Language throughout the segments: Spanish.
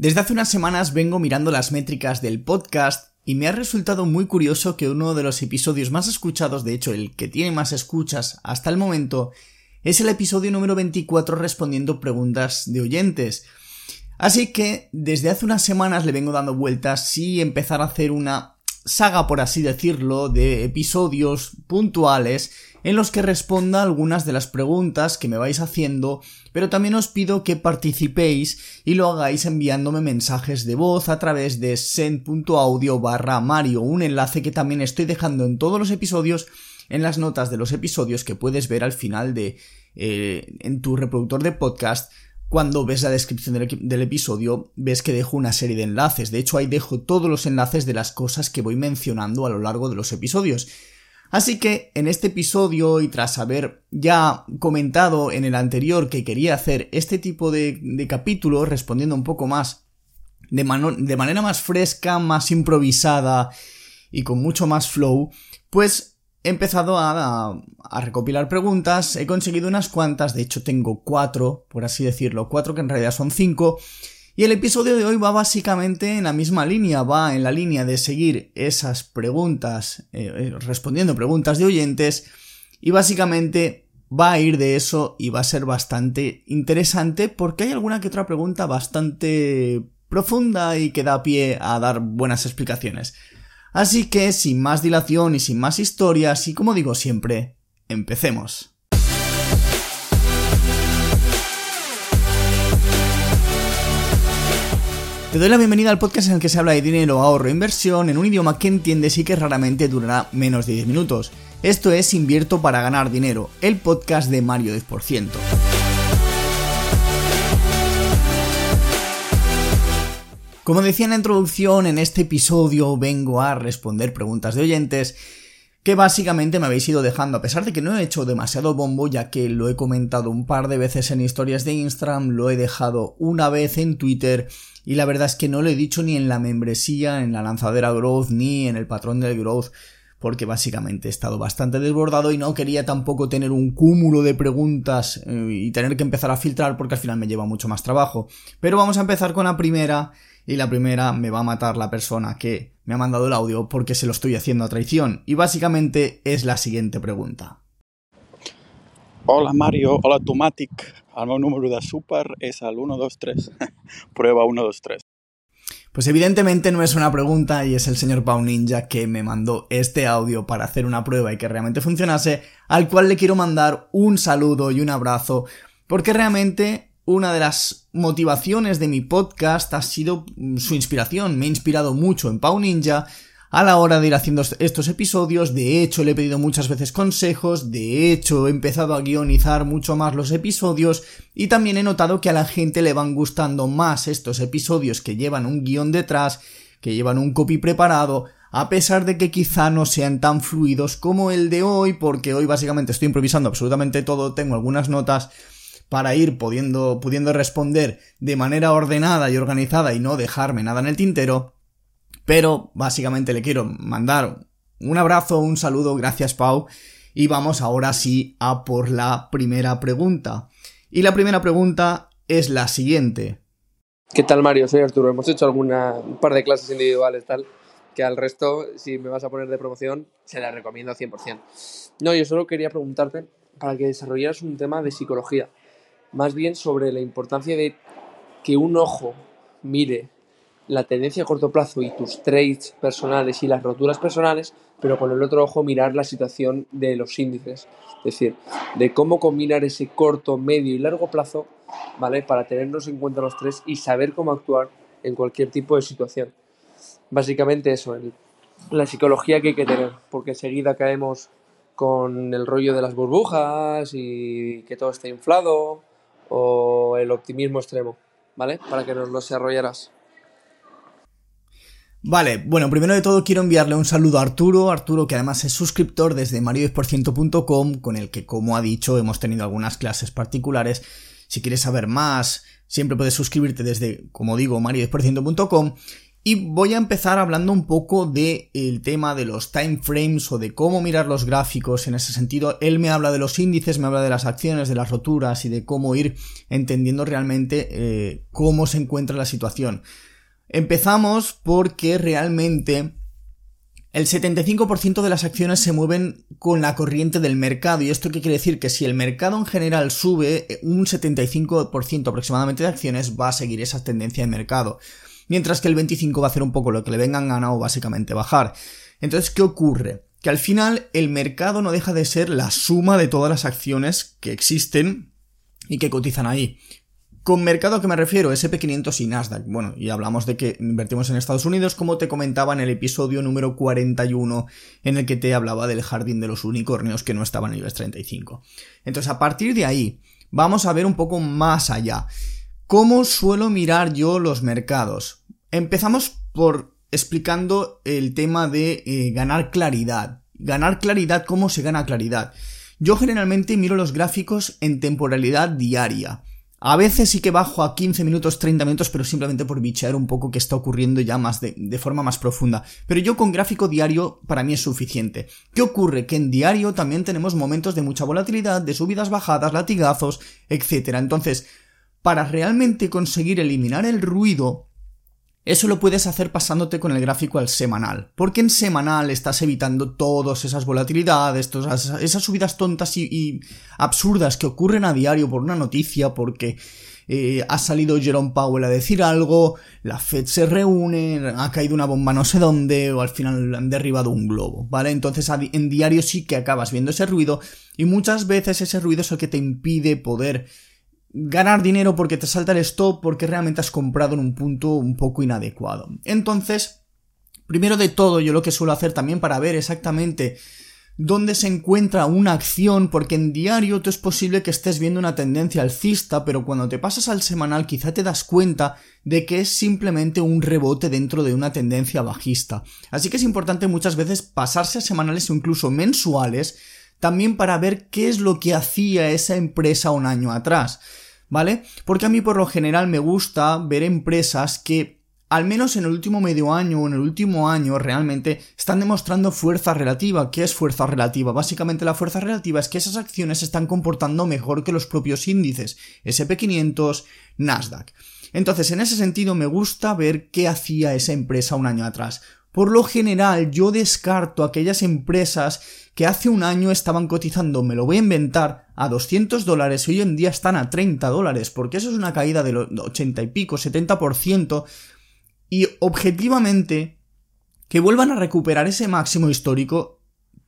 Desde hace unas semanas vengo mirando las métricas del podcast y me ha resultado muy curioso que uno de los episodios más escuchados, de hecho el que tiene más escuchas hasta el momento, es el episodio número 24 respondiendo preguntas de oyentes. Así que desde hace unas semanas le vengo dando vueltas si empezar a hacer una saga, por así decirlo, de episodios puntuales en los que responda algunas de las preguntas que me vais haciendo, pero también os pido que participéis y lo hagáis enviándome mensajes de voz a través de send.audio barra Mario, un enlace que también estoy dejando en todos los episodios, en las notas de los episodios que puedes ver al final de eh, en tu reproductor de podcast cuando ves la descripción del, episodio, ves que dejo una serie de enlaces. De hecho, ahí dejo todos los enlaces de las cosas que voy mencionando a lo largo de los episodios. Así que en este episodio y tras haber ya comentado en el anterior que quería hacer este tipo de, de capítulos respondiendo un poco más de, de manera más fresca, más improvisada y con mucho más flow, pues he empezado a, recopilar preguntas, he conseguido unas cuantas, de hecho tengo cuatro, por así decirlo, cuatro que en realidad son cinco, y el episodio de hoy va básicamente en la misma línea, va en la línea de seguir esas preguntas, eh, eh, respondiendo preguntas de oyentes, y básicamente va a ir de eso y va a ser bastante interesante porque hay alguna que otra pregunta bastante profunda y que da pie a dar buenas explicaciones. Así que, sin más dilación y sin más historias, y como digo siempre, empecemos. Te doy la bienvenida al podcast en el que se habla de dinero, ahorro e inversión en un idioma que entiendes y que raramente durará menos de 10 minutos. Esto es Invierto para ganar dinero, el podcast de Mario 10%. Como decía en la introducción, en este episodio vengo a responder preguntas de oyentes que básicamente me habéis ido dejando, a pesar de que no he hecho demasiado bombo, ya que lo he comentado un par de veces en historias de Instagram, lo he dejado una vez en Twitter, y la verdad es que no lo he dicho ni en la membresía, en la lanzadera Growth, ni en el patrón del Growth, porque básicamente he estado bastante desbordado y no quería tampoco tener un cúmulo de preguntas eh, y tener que empezar a filtrar porque al final me lleva mucho más trabajo. Pero vamos a empezar con la primera, y la primera me va a matar la persona que me ha mandado el audio porque se lo estoy haciendo a traición. Y básicamente es la siguiente pregunta. Hola Mario, hola Tomatic. El meu número de super és el 123. Prueba 123. Pues evidentemente no es una pregunta y es el señor Pau Ninja que me mandó este audio para hacer una prueba y que realmente funcionase, al cual le quiero mandar un saludo y un abrazo, porque realmente una de las motivaciones de mi podcast ha sido su inspiración. Me ha inspirado mucho en Pau Ninja a la hora de ir haciendo estos episodios. De hecho, le he pedido muchas veces consejos. De hecho, he empezado a guionizar mucho más los episodios. Y también he notado que a la gente le van gustando más estos episodios que llevan un guion detrás, que llevan un copy preparado. A pesar de que quizá no sean tan fluidos como el de hoy, porque hoy básicamente estoy improvisando absolutamente todo, tengo algunas notas, para ir pudiendo, pudiendo responder de manera ordenada y organizada y no dejarme nada en el tintero. Pero básicamente le quiero mandar un abrazo, un saludo, gracias Pau. Y vamos ahora sí a por la primera pregunta. Y la primera pregunta es la siguiente. ¿Qué tal Mario? Soy Arturo. Hemos hecho alguna, un par de clases individuales tal, que al resto, si me vas a poner de promoción, se la recomiendo 100%. No, yo solo quería preguntarte para que desarrollaras un tema de psicología más bien sobre la importancia de que un ojo mire la tendencia a corto plazo y tus trades personales y las roturas personales, pero con el otro ojo mirar la situación de los índices. Es decir, de cómo combinar ese corto, medio y largo plazo, ¿vale? Para tenernos en cuenta los tres y saber cómo actuar en cualquier tipo de situación. Básicamente eso, la psicología que hay que tener, porque enseguida caemos con el rollo de las burbujas y que todo está inflado, o el optimismo extremo, ¿vale? Para que nos lo desarrollaras. Vale, bueno, primero de todo quiero enviarle un saludo a Arturo, Arturo que además es suscriptor desde mario10%.com, con el que como ha dicho hemos tenido algunas clases particulares. Si quieres saber más, siempre puedes suscribirte desde, como digo, mario10%.com. Y voy a empezar hablando un poco del el tema de los time frames o de cómo mirar los gráficos en ese sentido. Él me habla de los índices, me habla de las acciones, de las roturas y de cómo ir entendiendo realmente eh, cómo se encuentra la situación. Empezamos porque realmente el 75% de las acciones se mueven con la corriente del mercado. ¿Y esto qué quiere decir? Que si el mercado en general sube, un 75% aproximadamente de acciones va a seguir esa tendencia de mercado mientras que el 25 va a hacer un poco lo que le vengan gana o básicamente bajar. Entonces, ¿qué ocurre? Que al final el mercado no deja de ser la suma de todas las acciones que existen y que cotizan ahí. Con mercado a qué me refiero, SP500 y Nasdaq. Bueno, y hablamos de que invertimos en Estados Unidos, como te comentaba en el episodio número 41, en el que te hablaba del jardín de los unicornios que no estaba en el IBEX 35. Entonces, a partir de ahí, vamos a ver un poco más allá. ¿Cómo suelo mirar yo los mercados? Empezamos por explicando el tema de eh, ganar claridad. Ganar claridad, ¿cómo se gana claridad? Yo generalmente miro los gráficos en temporalidad diaria. A veces sí que bajo a 15 minutos, 30 minutos, pero simplemente por bichear un poco qué está ocurriendo ya más de, de, forma más profunda. Pero yo con gráfico diario para mí es suficiente. ¿Qué ocurre? Que en diario también tenemos momentos de mucha volatilidad, de subidas, bajadas, latigazos, etc. Entonces, para realmente conseguir eliminar el ruido, eso lo puedes hacer pasándote con el gráfico al semanal, porque en semanal estás evitando todas esas volatilidades, todas esas subidas tontas y, absurdas que ocurren a diario por una noticia, porque eh, ha salido Jerome Powell a decir algo, la Fed se reúne, ha caído una bomba no sé dónde, o al final han derribado un globo, ¿vale? Entonces en diario sí que acabas viendo ese ruido, y muchas veces ese ruido es el que te impide poder ganar dinero porque te salta el stop porque realmente has comprado en un punto un poco inadecuado. Entonces, primero de todo, yo lo que suelo hacer también para ver exactamente dónde se encuentra una acción, porque en diario tú es posible que estés viendo una tendencia alcista, pero cuando te pasas al semanal quizá te das cuenta de que es simplemente un rebote dentro de una tendencia bajista. Así que es importante muchas veces pasarse a semanales o incluso mensuales también para ver qué es lo que hacía esa empresa un año atrás, ¿vale? Porque a mí por lo general me gusta ver empresas que al menos en el último medio año o en el último año realmente están demostrando fuerza relativa. ¿Qué es fuerza relativa? Básicamente la fuerza relativa es que esas acciones se están comportando mejor que los propios índices, SP500, Nasdaq. Entonces, en ese sentido me gusta ver qué hacía esa empresa un año atrás. Por lo general, yo descarto aquellas empresas que hace un año estaban cotizando, me lo voy a inventar, a 200 dólares y hoy en día están a 30 dólares, porque eso es una caída del 80 y pico, 70%, y objetivamente, que vuelvan a recuperar ese máximo histórico,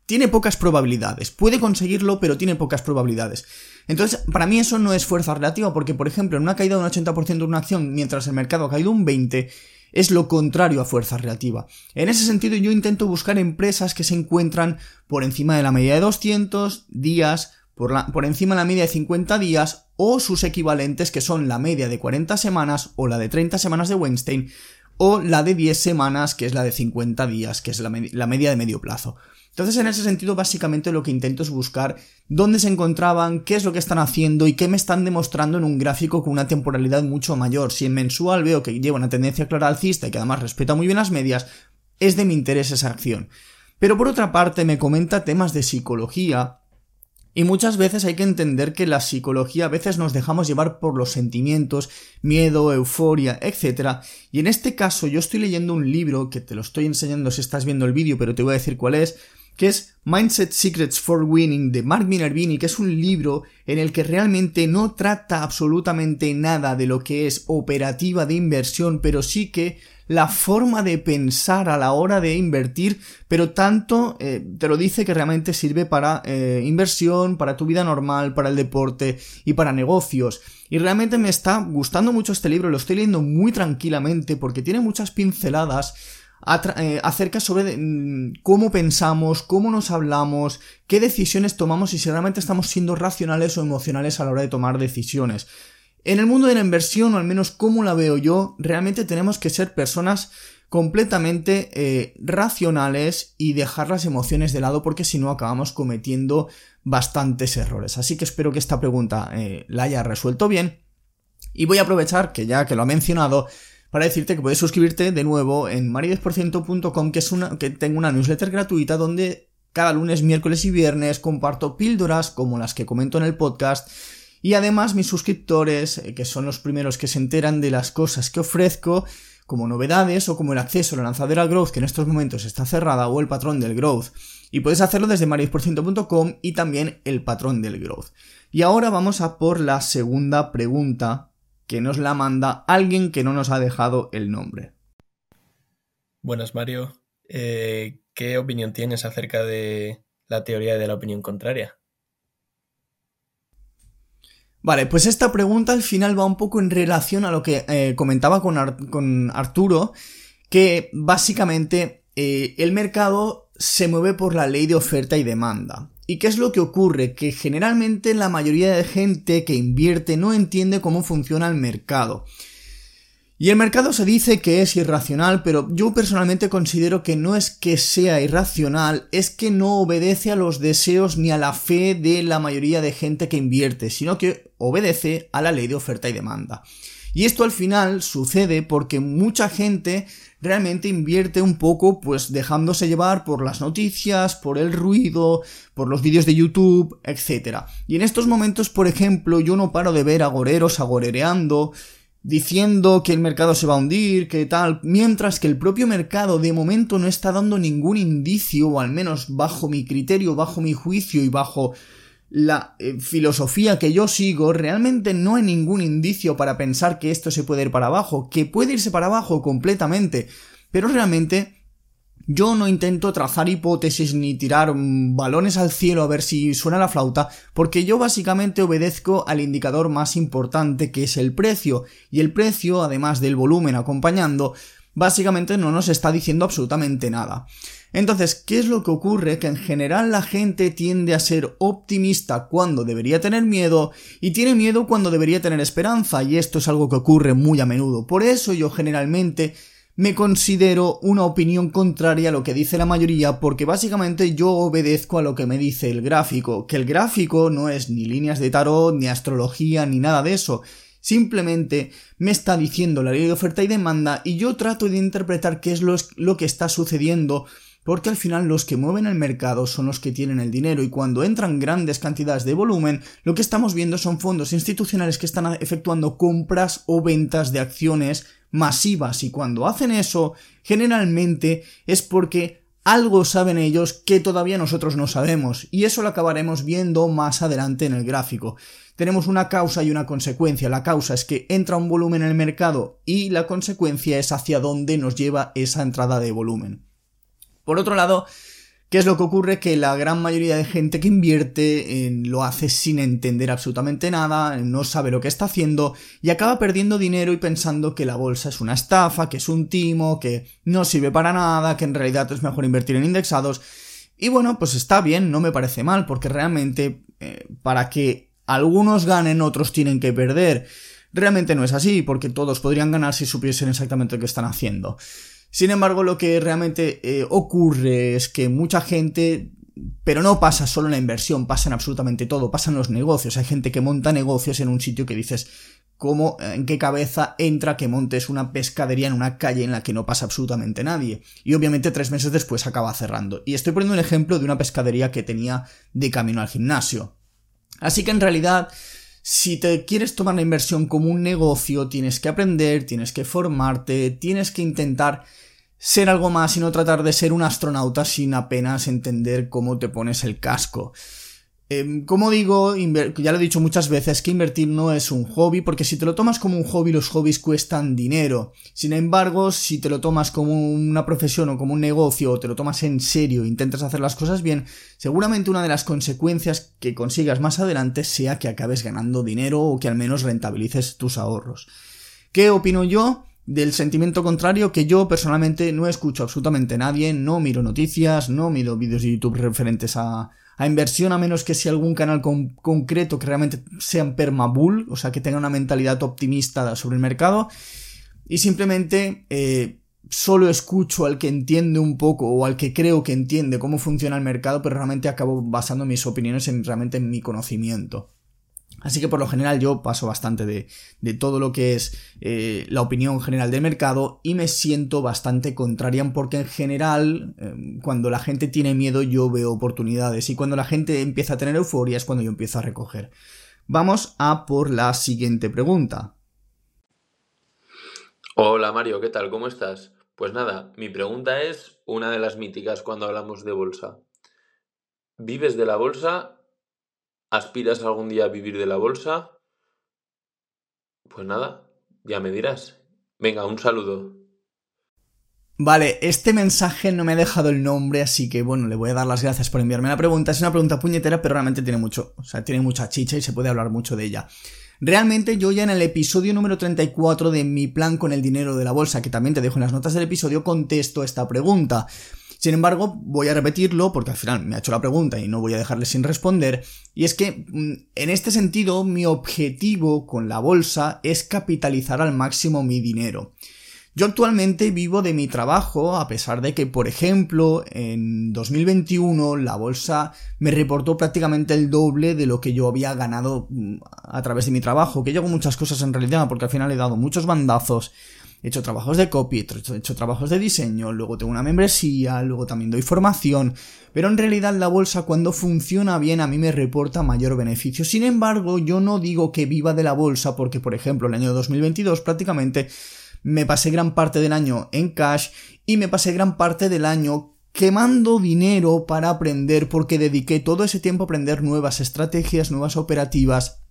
tiene pocas probabilidades. Puede conseguirlo, pero tiene pocas probabilidades. Entonces, para mí eso no es fuerza relativa, porque, por ejemplo, en una caída de un 80% de una acción, mientras el mercado ha caído un 20%, es lo contrario a fuerza relativa. En ese sentido yo intento buscar empresas que se encuentran por encima de la media de 200 días, por, encima de la media de 50 días o sus equivalentes que son la media de 40 semanas o la de 30 semanas de Weinstein o la de 10 semanas que es la de 50 días que es la media de medio plazo. Entonces, en ese sentido, básicamente lo que intento es buscar dónde se encontraban, qué es lo que están haciendo y qué me están demostrando en un gráfico con una temporalidad mucho mayor. Si en mensual veo que lleva una tendencia clara alcista y que además respeta muy bien las medias, es de mi interés esa acción. Pero por otra parte, me comenta temas de psicología, y muchas veces hay que entender que la psicología a veces nos dejamos llevar por los sentimientos, miedo, euforia, etc. Y en este caso yo estoy leyendo un libro que te lo estoy enseñando si estás viendo el vídeo, pero te voy a decir cuál es, que es Mindset Secrets for Winning de Mark Minervini, que es un libro en el que realmente no trata absolutamente nada de lo que es operativa de inversión, pero sí que la forma de pensar a la hora de invertir, pero tanto eh, te lo dice que realmente sirve para eh, inversión, para tu vida normal, para el deporte y para negocios. Y realmente me está gustando mucho este libro, lo estoy leyendo muy tranquilamente porque tiene muchas pinceladas eh, acerca sobre mm, cómo pensamos, cómo nos hablamos, qué decisiones tomamos y si realmente estamos siendo racionales o emocionales a la hora de tomar decisiones. En el mundo de la inversión, o al menos como la veo yo, realmente tenemos que ser personas completamente eh, racionales y dejar las emociones de lado porque si no acabamos cometiendo bastantes errores. Así que espero que esta pregunta eh, la haya resuelto bien. Y voy a aprovechar que ya que lo ha mencionado para decirte que puedes suscribirte de nuevo en maridesporciento.com que es una que tengo una newsletter gratuita donde cada lunes, miércoles y viernes comparto píldoras como las que comento en el podcast y además mis suscriptores, eh, que son los primeros que se enteran de las cosas que ofrezco, como novedades o como el acceso a la lanzadera Growth que en estos momentos está cerrada o el patrón del Growth. Y puedes hacerlo desde maridesporciento.com y también el patrón del Growth. Y ahora vamos a por la segunda pregunta que nos la manda alguien que no nos ha dejado el nombre. Buenas Mario, eh, ¿qué opinión tienes acerca de la teoría de la opinión contraria? Vale, pues esta pregunta al final va un poco en relación a lo que eh, comentaba con, Arturo, que básicamente eh, el mercado se mueve por la ley de oferta y demanda. ¿Y qué es lo que ocurre? Que generalmente la mayoría de gente que invierte no entiende cómo funciona el mercado. Y el mercado se dice que es irracional, pero yo personalmente considero que no es que sea irracional, es que no obedece a los deseos ni a la fe de la mayoría de gente que invierte, sino que obedece a la ley de oferta y demanda. Y esto al final sucede porque mucha gente realmente invierte un poco pues dejándose llevar por las noticias, por el ruido, por los vídeos de YouTube, etc. Y en estos momentos, por ejemplo, yo no paro de ver agoreros agorereando, diciendo que el mercado se va a hundir, que tal, mientras que el propio mercado de momento no está dando ningún indicio, o al menos bajo mi criterio, bajo mi juicio y bajo la eh, filosofía que yo sigo, realmente no hay ningún indicio para pensar que esto se puede ir para abajo, que puede irse para abajo completamente, pero realmente yo no intento trazar hipótesis ni tirar mm, balones al cielo a ver si suena la flauta, porque yo básicamente obedezco al indicador más importante que es el precio, y el precio, además del volumen acompañando, básicamente no nos está diciendo absolutamente nada. Entonces, ¿qué es lo que ocurre? Que en general la gente tiende a ser optimista cuando debería tener miedo y tiene miedo cuando debería tener esperanza, y esto es algo que ocurre muy a menudo. Por eso yo generalmente me considero una opinión contraria a lo que dice la mayoría porque básicamente yo obedezco a lo que me dice el gráfico, que el gráfico no es ni líneas de tarot, ni astrología, ni nada de eso. Simplemente me está diciendo la ley de oferta y demanda y yo trato de interpretar qué es lo, lo que está sucediendo porque al final los que mueven el mercado son los que tienen el dinero y cuando entran grandes cantidades de volumen, lo que estamos viendo son fondos institucionales que están efectuando compras o ventas de acciones masivas y cuando hacen eso, generalmente es porque algo saben ellos que todavía nosotros no sabemos, y eso lo acabaremos viendo más adelante en el gráfico. Tenemos una causa y una consecuencia. La causa es que entra un volumen en el mercado y la consecuencia es hacia dónde nos lleva esa entrada de volumen. Por otro lado, ¿Qué es lo que ocurre? Que la gran mayoría de gente que invierte lo hace sin entender absolutamente nada, no sabe lo que está haciendo y acaba perdiendo dinero y pensando que la bolsa es una estafa, que es un timo, que no sirve para nada, que en realidad es mejor invertir en indexados. Y bueno, pues está bien, no me parece mal, porque realmente eh, para que algunos ganen, otros tienen que perder. Realmente no es así, porque todos podrían ganar si supiesen exactamente lo que están haciendo. Sin embargo, lo que realmente eh, ocurre es que mucha gente pero no pasa solo en la inversión, pasa en absolutamente todo, pasa en los negocios. Hay gente que monta negocios en un sitio que dices, ¿cómo, en qué cabeza entra que montes una pescadería en una calle en la que no pasa absolutamente nadie? Y obviamente tres meses después acaba cerrando. Y estoy poniendo un ejemplo de una pescadería que tenía de camino al gimnasio. Así que en realidad, si te quieres tomar la inversión como un negocio, tienes que aprender, tienes que formarte, tienes que intentar ser algo más y no tratar de ser un astronauta sin apenas entender cómo te pones el casco. Em, como digo, ya lo he dicho muchas veces, que invertir no es un hobby, porque si te lo tomas como un hobby, los hobbies cuestan dinero. Sin embargo, si te lo tomas como una profesión o como un negocio, o te lo tomas en serio e intentas hacer las cosas bien, seguramente una de las consecuencias que consigas más adelante sea que acabes ganando dinero o que al menos rentabilices tus ahorros. ¿Qué opino yo? del sentimiento contrario que yo personalmente no escucho absolutamente a nadie, no miro noticias, no miro vídeos de YouTube referentes a, a inversión a menos que sea algún canal concreto que realmente sean permabull, o sea que tenga una mentalidad optimista sobre el mercado y simplemente eh, solo escucho al que entiende un poco o al que creo que entiende cómo funciona el mercado, pero realmente acabo basando mis opiniones en realmente en mi conocimiento. Así que por lo general yo paso bastante de, todo lo que es eh, la opinión general del mercado y me siento bastante contrarian porque en general em, cuando la gente tiene miedo yo veo oportunidades y cuando la gente empieza a tener euforia es cuando yo empiezo a recoger. Vamos a por la siguiente pregunta. Hola Mario, ¿qué tal? ¿Cómo estás? Pues nada, mi pregunta es una de las míticas cuando hablamos de bolsa. ¿Vives de la bolsa ¿Aspiras algún día a vivir de la bolsa? Pues nada, ya me dirás. Venga, un saludo. Vale, este mensaje no me ha dejado el nombre, así que bueno, le voy a dar las gracias por enviarme la pregunta. Es una pregunta puñetera, pero realmente tiene mucho, o sea, tiene mucha chicha y se puede hablar mucho de ella. Realmente yo ya en el episodio número 34 de mi plan con el dinero de la bolsa, que también te dejo en las notas del episodio, contesto esta pregunta. Sin embargo, voy a repetirlo porque al final me ha hecho la pregunta y no voy a dejarle sin responder. Y es que, mm, en este sentido, mi objetivo con la bolsa es capitalizar al máximo mi dinero. Yo actualmente vivo de mi trabajo, a pesar de que, por ejemplo, en 2021 la bolsa me reportó prácticamente el doble de lo que yo había ganado mm, a través de mi trabajo, que yo muchas cosas en realidad, porque al final he dado muchos bandazos he hecho trabajos de copy, he hecho, trabajos de diseño, luego tengo una membresía, luego también doy formación, pero en realidad la bolsa cuando funciona bien a mí me reporta mayor beneficio. Sin embargo, yo no digo que viva de la bolsa porque, por ejemplo, el año 2022 prácticamente me pasé gran parte del año en cash y me pasé gran parte del año quemando dinero para aprender porque dediqué todo ese tiempo a aprender nuevas estrategias, nuevas operativas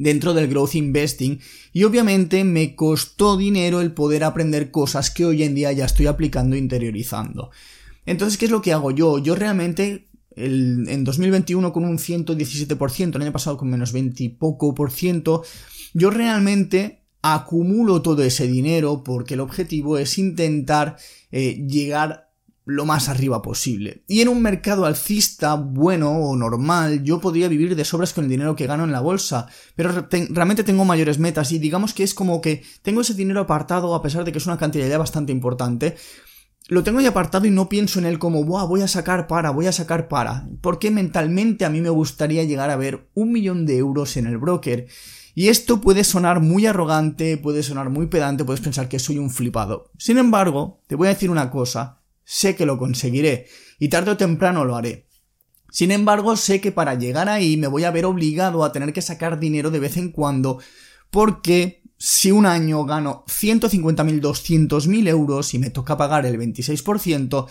dentro del growth investing y obviamente me costó dinero el poder aprender cosas que hoy en día ya estoy aplicando e interiorizando. Entonces, ¿qué es lo que hago yo? Yo realmente en 2021 con un 117%, el año pasado con menos 20 y poco por ciento, yo realmente acumulo todo ese dinero porque el objetivo es intentar eh, llegar lo más arriba posible. Y en un mercado alcista, bueno o normal, yo podría vivir de sobras con el dinero que gano en la bolsa, pero realmente tengo mayores metas y digamos que es como que tengo ese dinero apartado a pesar de que es una cantidad ya bastante importante. Lo tengo ya apartado y no pienso en él como, Buah, voy a sacar para, voy a sacar para. Porque mentalmente a mí me gustaría llegar a ver un millón de euros en el broker. Y esto puede sonar muy arrogante, puede sonar muy pedante, puedes pensar que soy un flipado. Sin embargo, te voy a decir una cosa, sé que lo conseguiré y tarde o temprano lo haré. Sin embargo, sé que para llegar ahí me voy a ver obligado a tener que sacar dinero de vez en cuando porque si un año gano 150.000, 200.000 euros y me toca pagar el 26%,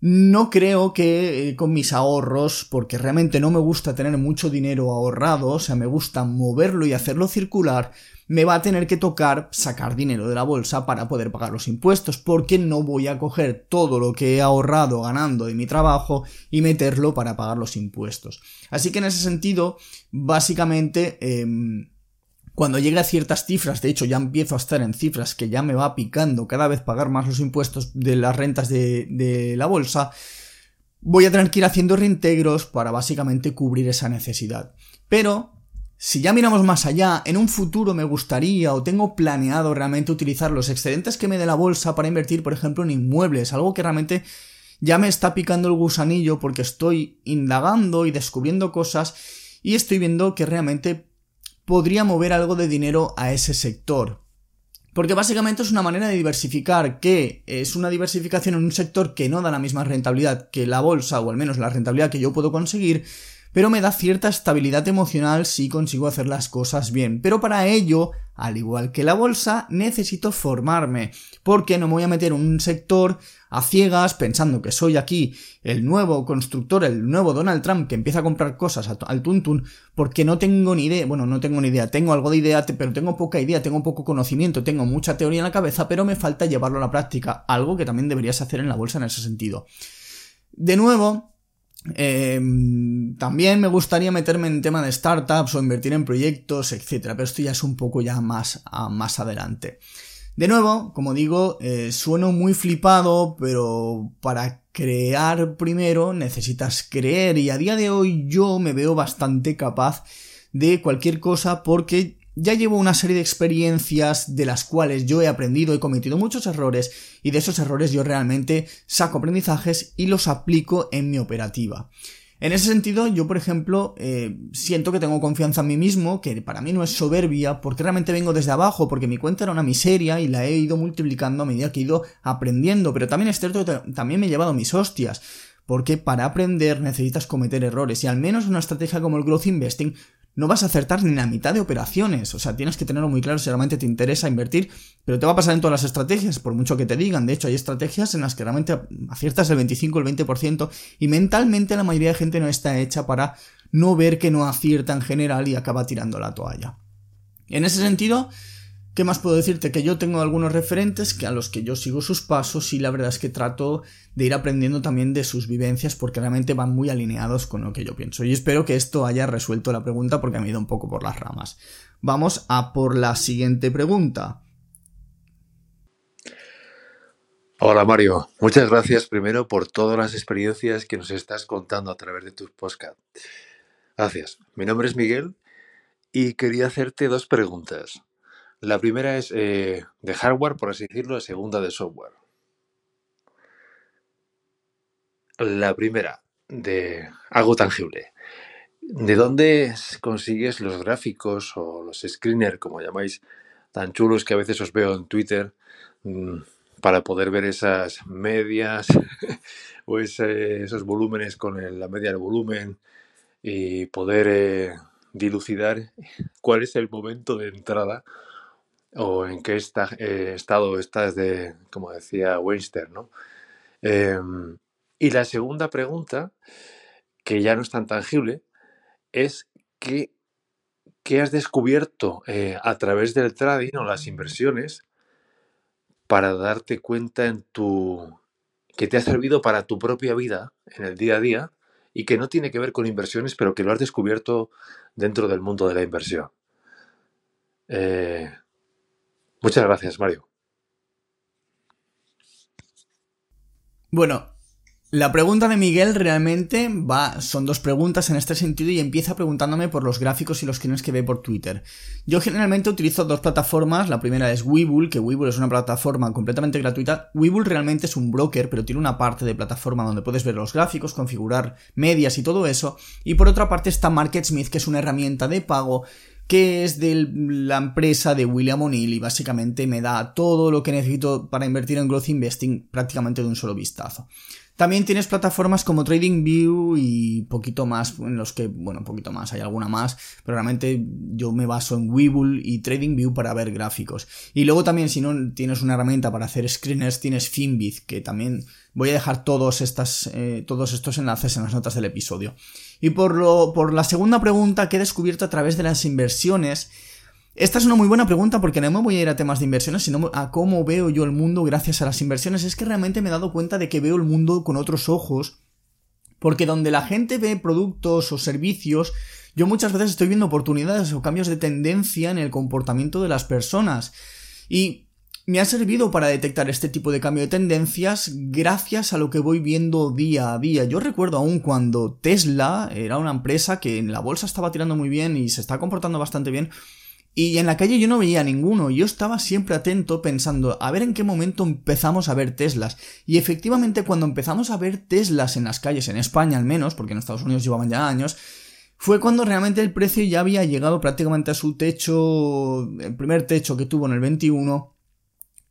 no creo que eh, con mis ahorros, porque realmente no me gusta tener mucho dinero ahorrado, o sea, me gusta moverlo y hacerlo circular, me va a tener que tocar sacar dinero de la bolsa para poder pagar los impuestos, porque no voy a coger todo lo que he ahorrado ganando de mi trabajo y meterlo para pagar los impuestos. Así que en ese sentido, básicamente, em, cuando llegue a ciertas cifras, de hecho ya empiezo a estar en cifras que ya me va picando cada vez pagar más los impuestos de las rentas de, de la bolsa, voy a tener que ir haciendo reintegros para básicamente cubrir esa necesidad. Pero si ya miramos más allá, en un futuro me gustaría o tengo planeado realmente utilizar los excedentes que me dé la bolsa para invertir, por ejemplo, en inmuebles, algo que realmente ya me está picando el gusanillo porque estoy indagando y descubriendo cosas y estoy viendo que realmente podría mover algo de dinero a ese sector. Porque básicamente es una manera de diversificar, que es una diversificación en un sector que no da la misma rentabilidad que la bolsa, o al menos la rentabilidad que yo puedo conseguir, pero me da cierta estabilidad emocional si consigo hacer las cosas bien. Pero para ello, al igual que la bolsa, necesito formarme, porque no me voy a meter un sector a ciegas pensando que soy aquí el nuevo constructor, el nuevo Donald Trump que empieza a comprar cosas al tuntun, porque no tengo ni idea, bueno, no tengo ni idea, tengo algo de idea, pero tengo poca idea, tengo poco conocimiento, tengo mucha teoría en la cabeza, pero me falta llevarlo a la práctica, algo que también deberías hacer en la bolsa en ese sentido. De nuevo, Em, también me gustaría meterme en tema de startups o invertir en proyectos, etcétera, pero esto ya es un poco ya más, más adelante. De nuevo, como digo, eh, sueno muy flipado, pero para crear primero necesitas creer y a día de hoy yo me veo bastante capaz de cualquier cosa porque ya llevo una serie de experiencias de las cuales yo he aprendido, he cometido muchos errores y de esos errores yo realmente saco aprendizajes y los aplico en mi operativa. En ese sentido, yo, por ejemplo, eh, siento que tengo confianza en mí mismo, que para mí no es soberbia, porque realmente vengo desde abajo, porque mi cuenta era una miseria y la he ido multiplicando a medida que he ido aprendiendo, pero también es cierto que también me he llevado mis hostias, porque para aprender necesitas cometer errores, y al menos una estrategia como el growth investing no vas a acertar ni la mitad de operaciones. O sea, tienes que tenerlo muy claro si realmente te interesa invertir, pero te va a pasar en todas las estrategias, por mucho que te digan. De hecho, hay estrategias en las que realmente aciertas el 25 o el 20% y mentalmente la mayoría de gente no está hecha para no ver que no acierta en general y acaba tirando la toalla. En ese sentido, ¿Qué más puedo decirte? Que yo tengo algunos referentes que a los que yo sigo sus pasos y la verdad es que trato de ir aprendiendo también de sus vivencias porque realmente van muy alineados con lo que yo pienso. Y espero que esto haya resuelto la pregunta porque me ha ido un poco por las ramas. Vamos a por la siguiente pregunta. Hola Mario, muchas gracias primero por todas las experiencias que nos estás contando a través de tus podcasts. Gracias. Mi nombre es Miguel y quería hacerte dos preguntas. La primera es eh, de hardware, por así decirlo, la segunda de software. La primera, de algo tangible. ¿De dónde consigues los gráficos o los screeners, como llamáis, tan chulos que a veces os veo en Twitter, mm, para poder ver esas medias o esos volúmenes con la media del volumen y poder eh, dilucidar cuál es el momento de entrada o en qué eh, estado estás de, como decía Weinster, ¿no? Em, y la segunda pregunta, que ya no es tan tangible, es qué, has descubierto eh, a través del trading o las inversiones para darte cuenta en tu que te ha servido para tu propia vida en el día a día y que no tiene que ver con inversiones, pero que lo has descubierto dentro del mundo de la inversión. Eh, Muchas gracias, Mario. Bueno, la pregunta de Miguel realmente va, son dos preguntas en este sentido y empieza preguntándome por los gráficos y los screens que ve por Twitter. Yo generalmente utilizo dos plataformas, la primera es Webull, que Webull es una plataforma completamente gratuita. Webull realmente es un broker, pero tiene una parte de plataforma donde puedes ver los gráficos, configurar medias y todo eso. Y por otra parte está MarketSmith, que es una herramienta de pago que es de la empresa de William O'Neill y básicamente me da todo lo que necesito para invertir en growth investing prácticamente de un solo vistazo. También tienes plataformas como TradingView y poquito más, en los que, bueno, poquito más, hay alguna más, pero realmente yo me baso en Webull y TradingView para ver gráficos. Y luego también, si no tienes una herramienta para hacer screeners, tienes Finbit, que también voy a dejar todos, eh, todos estos enlaces en las notas del episodio. Y por, lo, por la segunda pregunta que he descubierto a través de las inversiones, esta es una muy buena pregunta porque no me voy a ir a temas de inversiones, sino a cómo veo yo el mundo gracias a las inversiones. Es que realmente me he dado cuenta de que veo el mundo con otros ojos. Porque donde la gente ve productos o servicios, yo muchas veces estoy viendo oportunidades o cambios de tendencia en el comportamiento de las personas. Y me ha servido para detectar este tipo de cambio de tendencias gracias a lo que voy viendo día a día. Yo recuerdo aún cuando Tesla era una empresa que en la bolsa estaba tirando muy bien y se está comportando bastante bien, y en la calle yo no veía ninguno, yo estaba siempre atento pensando a ver en qué momento empezamos a ver Teslas. Y efectivamente cuando empezamos a ver Teslas en las calles, en España al menos, porque en Estados Unidos llevaban ya años, fue cuando realmente el precio ya había llegado prácticamente a su techo, el primer techo que tuvo en el 21,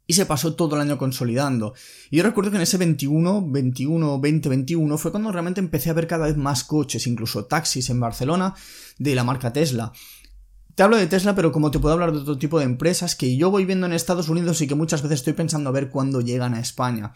y se pasó todo el año consolidando. Y yo recuerdo que en ese 21, 21, 20, 21 fue cuando realmente empecé a ver cada vez más coches, incluso taxis en Barcelona de la marca Tesla. Te hablo de Tesla, pero como te puedo hablar de otro tipo de empresas que yo voy viendo en Estados Unidos y que muchas veces estoy pensando a ver cuándo llegan a España.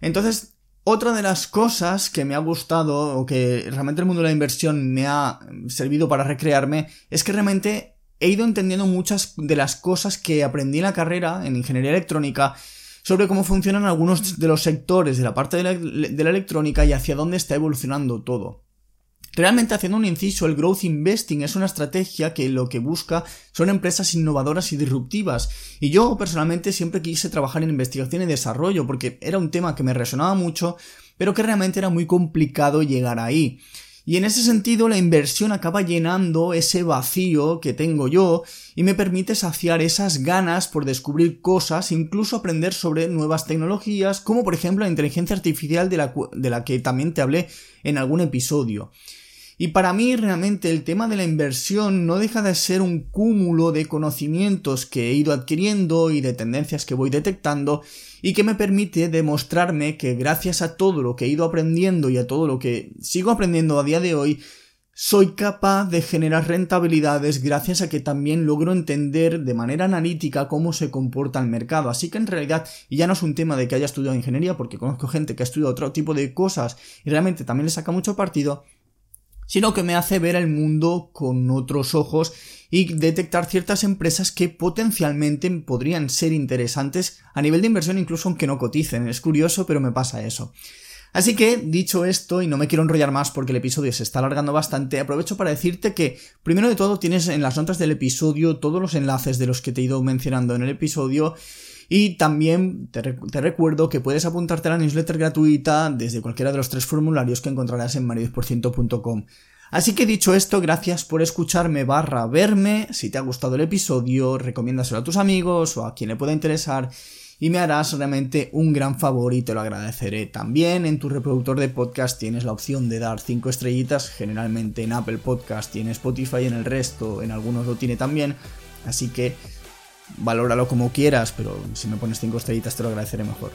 Entonces, otra de las cosas que me ha gustado o que realmente el mundo de la inversión me ha servido para recrearme es que realmente he ido entendiendo muchas de las cosas que aprendí en la carrera en ingeniería electrónica sobre cómo funcionan algunos de los sectores de la parte de la, electrónica y hacia dónde está evolucionando todo. Realmente haciendo un inciso, el growth investing es una estrategia que lo que busca son empresas innovadoras y disruptivas. Y yo personalmente siempre quise trabajar en investigación y desarrollo porque era un tema que me resonaba mucho, pero que realmente era muy complicado llegar ahí. Y en ese sentido la inversión acaba llenando ese vacío que tengo yo y me permite saciar esas ganas por descubrir cosas, incluso aprender sobre nuevas tecnologías, como por ejemplo la inteligencia artificial de la, de la que también te hablé en algún episodio. Y para mí realmente el tema de la inversión no deja de ser un cúmulo de conocimientos que he ido adquiriendo y de tendencias que voy detectando y que me permite demostrarme que gracias a todo lo que he ido aprendiendo y a todo lo que sigo aprendiendo a día de hoy, soy capaz de generar rentabilidades gracias a que también logro entender de manera analítica cómo se comporta el mercado. Así que en realidad, y ya no es un tema de que haya estudiado ingeniería, porque conozco gente que ha estudiado otro tipo de cosas y realmente también le saca mucho partido, sino que me hace ver el mundo con otros ojos y detectar ciertas empresas que potencialmente podrían ser interesantes a nivel de inversión incluso aunque no coticen. Es curioso, pero me pasa eso. Así que, dicho esto, y no me quiero enrollar más porque el episodio se está alargando bastante, aprovecho para decirte que, primero de todo, tienes en las notas del episodio todos los enlaces de los que te he ido mencionando en el episodio y también te, recuerdo que puedes apuntarte a la newsletter gratuita desde cualquiera de los tres formularios que encontrarás en maridosporciento.com. Así que dicho esto, gracias por escucharme barra verme. Si te ha gustado el episodio, recomiéndaselo a tus amigos o a quien le pueda interesar y me harás realmente un gran favor y te lo agradeceré. También en tu reproductor de podcast tienes la opción de dar 5 estrellitas, generalmente en Apple Podcast y en Spotify, en el resto, en algunos lo tiene también. Así que valóralo como quieras, pero si me pones 5 estrellitas te lo agradeceré mejor.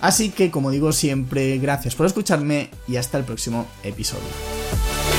Así que, como digo siempre, gracias por escucharme y hasta el próximo episodio.